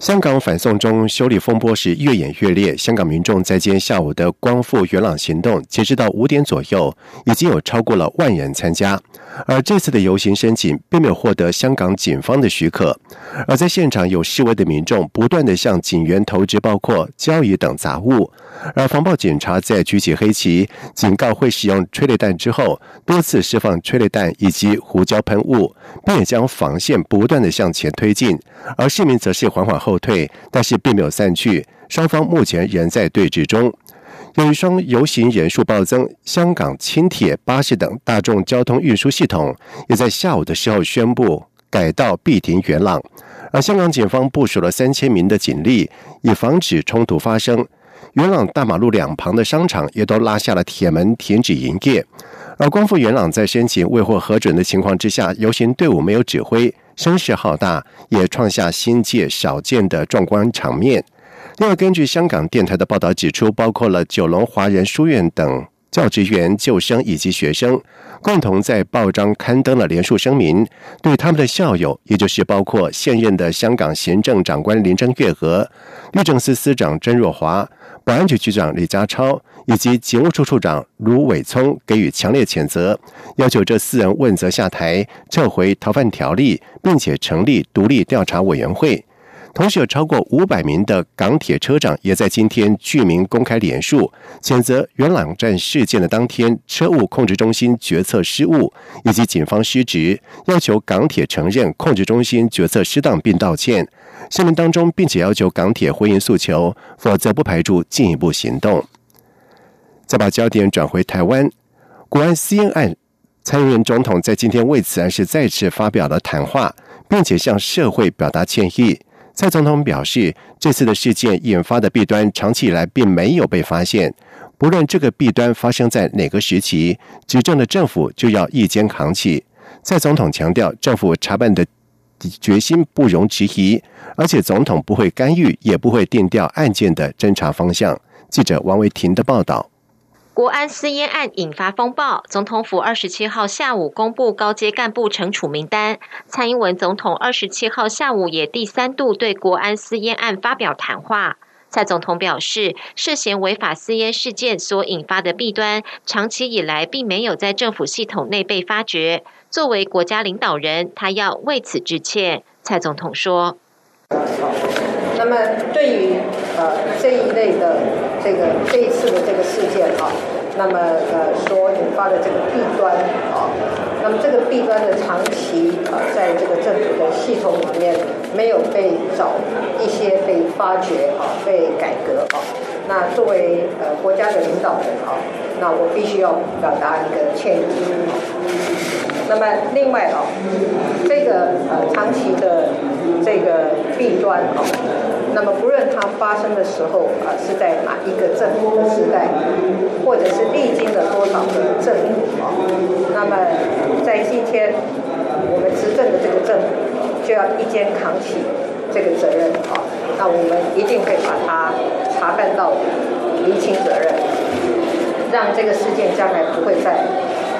香港反送中修理风波是越演越烈。香港民众在今天下午的光复元朗行动，截止到五点左右，已经有超过了万人参加。而这次的游行申请并没有获得香港警方的许可。而在现场有示威的民众不断的向警员投掷包括胶椅等杂物。而防暴警察在举起黑旗警告会使用催泪弹之后，多次释放催泪弹以及胡椒喷雾，并且将防线不断的向前推进。而市民则是缓缓后。后退，但是并没有散去。双方目前仍在对峙中。由于双游行人数暴增，香港轻铁、巴士等大众交通运输系统也在下午的时候宣布改道必停元朗。而香港警方部署了三千名的警力，以防止冲突发生。元朗大马路两旁的商场也都拉下了铁门，停止营业。而光复元朗在申请未获核准的情况之下，游行队伍没有指挥。声势浩大，也创下新界少见的壮观场面。另外，根据香港电台的报道指出，包括了九龙华人书院等教职员、旧生以及学生，共同在报章刊登了连署声明，对他们的校友，也就是包括现任的香港行政长官林郑月娥、律政司司长曾若华。保安局局长李家超以及警务处处长卢伟聪给予强烈谴责，要求这四人问责下台、撤回逃犯条例，并且成立独立调查委员会。同时，有超过五百名的港铁车长也在今天具名公开联署，谴责元朗站事件的当天车务控制中心决策失误以及警方失职，要求港铁承认控制中心决策失当并道歉。声明当中，并且要求港铁回应诉求，否则不排除进一步行动。再把焦点转回台湾，国安私烟案，蔡英文总统在今天为此案是再次发表了谈话，并且向社会表达歉意。蔡总统表示，这次的事件引发的弊端，长期以来并没有被发现。不论这个弊端发生在哪个时期，执政的政府就要一肩扛起。蔡总统强调，政府查办的。决心不容置疑，而且总统不会干预，也不会定调案件的侦查方向。记者王维婷的报道：国安私烟案引发风暴，总统府二十七号下午公布高阶干部惩处名单。蔡英文总统二十七号下午也第三度对国安私烟案发表谈话。蔡总统表示，涉嫌违法私烟事件所引发的弊端，长期以来并没有在政府系统内被发觉。作为国家领导人，他要为此致歉。蔡总统说：“那么对于呃这一类的这个这一次的这个事件啊，那么呃所引发的这个弊端啊，那么这个弊端的长期啊，在这个政府的系统里面没有被找一些被发掘啊，被改革啊。那作为呃国家的领导人啊，那我必须要表达一个歉意。”那么另外啊，这个呃长期的这个弊端啊，那么不论它发生的时候啊是在哪一个政府的时代，或者是历经了多少个政府啊，那么在今天我们执政的这个政府就要一肩扛起这个责任啊，那我们一定会把它查办到厘清责任，让这个事件将来不会再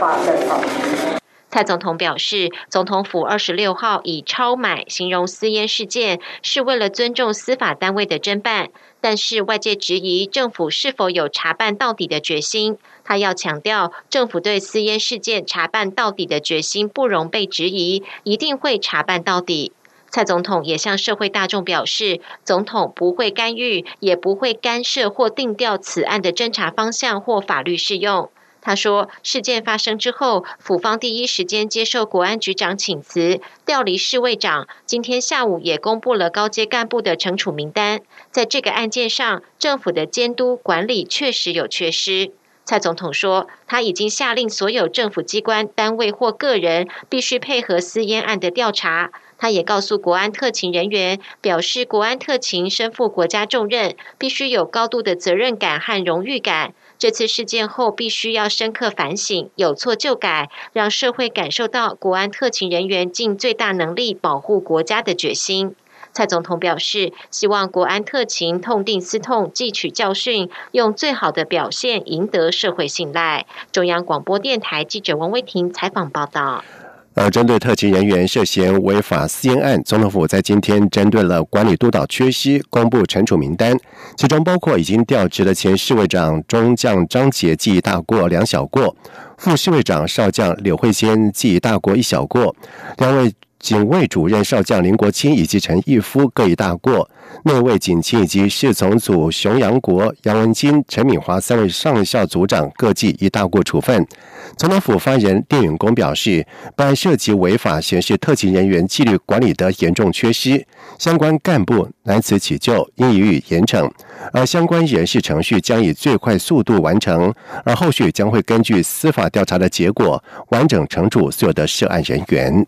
发生啊。蔡总统表示，总统府二十六号以超买形容私烟事件是为了尊重司法单位的侦办，但是外界质疑政府是否有查办到底的决心。他要强调，政府对私烟事件查办到底的决心不容被质疑，一定会查办到底。蔡总统也向社会大众表示，总统不会干预，也不会干涉或定调此案的侦查方向或法律适用。他说，事件发生之后，府方第一时间接受国安局长请辞，调离侍卫长。今天下午也公布了高阶干部的惩处名单。在这个案件上，政府的监督管理确实有缺失。蔡总统说，他已经下令所有政府机关单位或个人必须配合私烟案的调查。他也告诉国安特勤人员，表示国安特勤身负国家重任，必须有高度的责任感和荣誉感。这次事件后，必须要深刻反省，有错就改，让社会感受到国安特勤人员尽最大能力保护国家的决心。蔡总统表示，希望国安特勤痛定思痛，汲取教训，用最好的表现赢得社会信赖。中央广播电台记者王威婷采访报道。而针对特勤人员涉嫌违法私烟案，总统府在今天针对了管理督导缺失，公布惩处名单，其中包括已经调职的前侍卫长中将张杰记大过两小过，副侍卫长少将柳慧仙记大过一小过，两位。警卫主任少将林国清以及陈义夫各一大过，内卫警卿以及侍从组熊阳国、杨文金、陈敏华三位上校组长各记一大过处分。总统府发言人电允公表示，本案涉及违法，显示特勤人员纪律管理的严重缺失，相关干部难辞其咎，应予以严惩。而相关人事程序将以最快速度完成，而后续将会根据司法调查的结果，完整惩处所有的涉案人员。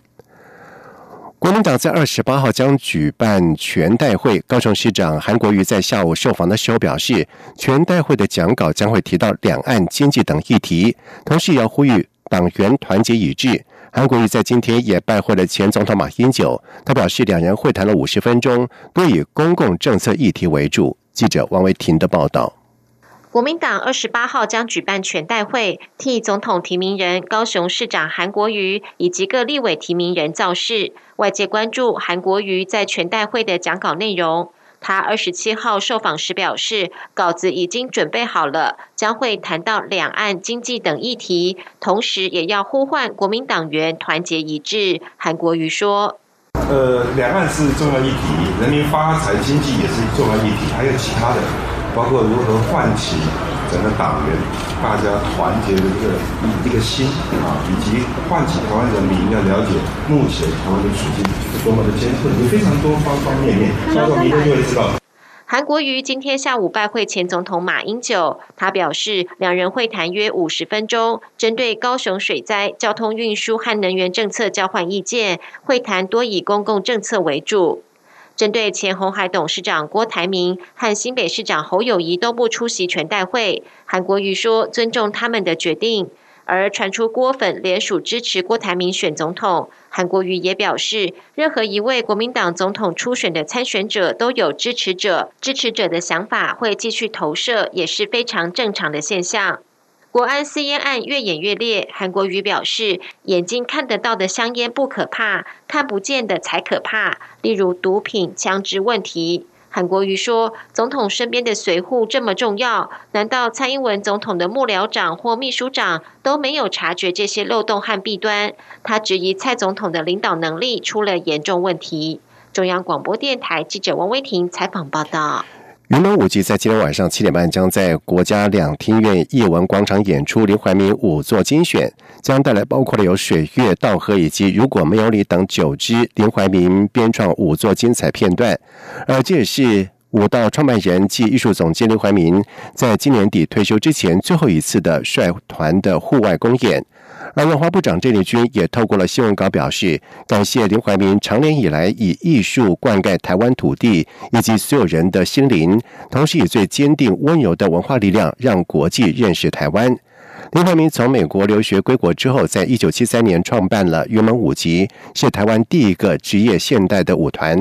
国民党在二十八号将举办全代会，高雄市长韩国瑜在下午受访的时候表示，全代会的讲稿将会提到两岸经济等议题，同时也要呼吁党员团结一致。韩国瑜在今天也拜会了前总统马英九，他表示两人会谈了五十分钟，多以公共政策议题为主。记者王维婷的报道。国民党二十八号将举办全代会，替总统提名人高雄市长韩国瑜以及各立委提名人造势。外界关注韩国瑜在全代会的讲稿内容。他二十七号受访时表示，稿子已经准备好了，将会谈到两岸经济等议题，同时也要呼唤国民党员团结一致。韩国瑜说：“呃，两岸是重要议题，人民发财、经济也是重要议题，还有其他的。”包括如何唤起整个党员大家团结的这个一个心啊，以及唤起台湾人民要了解目前台湾的处境是多么的艰困，有非常多方方面面。韩国瑜今天下午拜会前总统马英九，他表示两人会谈约五十分钟，针对高雄水灾、交通运输和能源政策交换意见，会谈多以公共政策为主。针对前红海董事长郭台铭和新北市长侯友谊都不出席全代会，韩国瑜说尊重他们的决定。而传出郭粉联署支持郭台铭选总统，韩国瑜也表示，任何一位国民党总统初选的参选者都有支持者，支持者的想法会继续投射，也是非常正常的现象。国安私烟案越演越烈，韩国瑜表示，眼睛看得到的香烟不可怕，看不见的才可怕。例如毒品、枪支问题。韩国瑜说，总统身边的随护这么重要，难道蔡英文总统的幕僚长或秘书长都没有察觉这些漏洞和弊端？他质疑蔡总统的领导能力出了严重问题。中央广播电台记者王威婷采访报道。云门舞集在今天晚上七点半将在国家两厅院艺文广场演出林怀民五座精选，将带来包括了有水月、稻荷以及如果没有你等九支林怀民编创五座精彩片段，而这也是舞蹈创办人暨艺术总监林怀民在今年底退休之前最后一次的率团的户外公演。而文化部长郑丽君也透过了新闻稿表示，感谢林怀民长年以来以艺术灌溉台湾土地以及所有人的心灵，同时以最坚定温柔的文化力量让国际认识台湾。林怀民从美国留学归国之后，在一九七三年创办了云门舞集，是台湾第一个职业现代的舞团。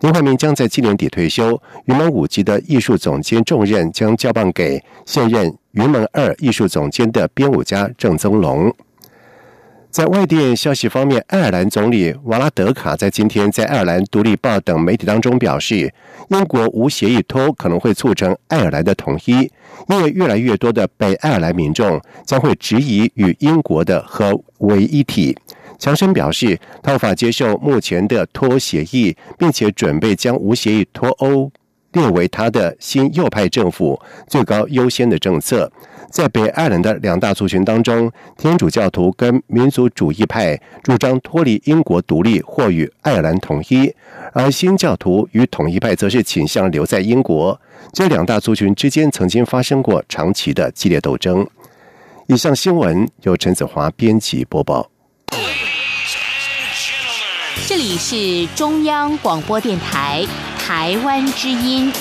林怀民将在今年底退休，云门舞集的艺术总监重任将交棒给现任云门二艺术总监的编舞家郑宗龙。在外电消息方面，爱尔兰总理瓦拉德卡在今天在爱尔兰《独立报》等媒体当中表示，英国无协议脱欧可能会促成爱尔兰的统一，因为越来越多的北爱尔兰民众将会质疑与英国的合为一体。强生表示，他无法接受目前的脱欧协议，并且准备将无协议脱欧列为他的新右派政府最高优先的政策。在北爱尔兰的两大族群当中，天主教徒跟民族主义派主张脱离英国独立或与爱尔兰统一，而新教徒与统一派则是倾向留在英国。这两大族群之间曾经发生过长期的激烈斗争。以上新闻由陈子华编辑播报。这里是中央广播电台台湾之音。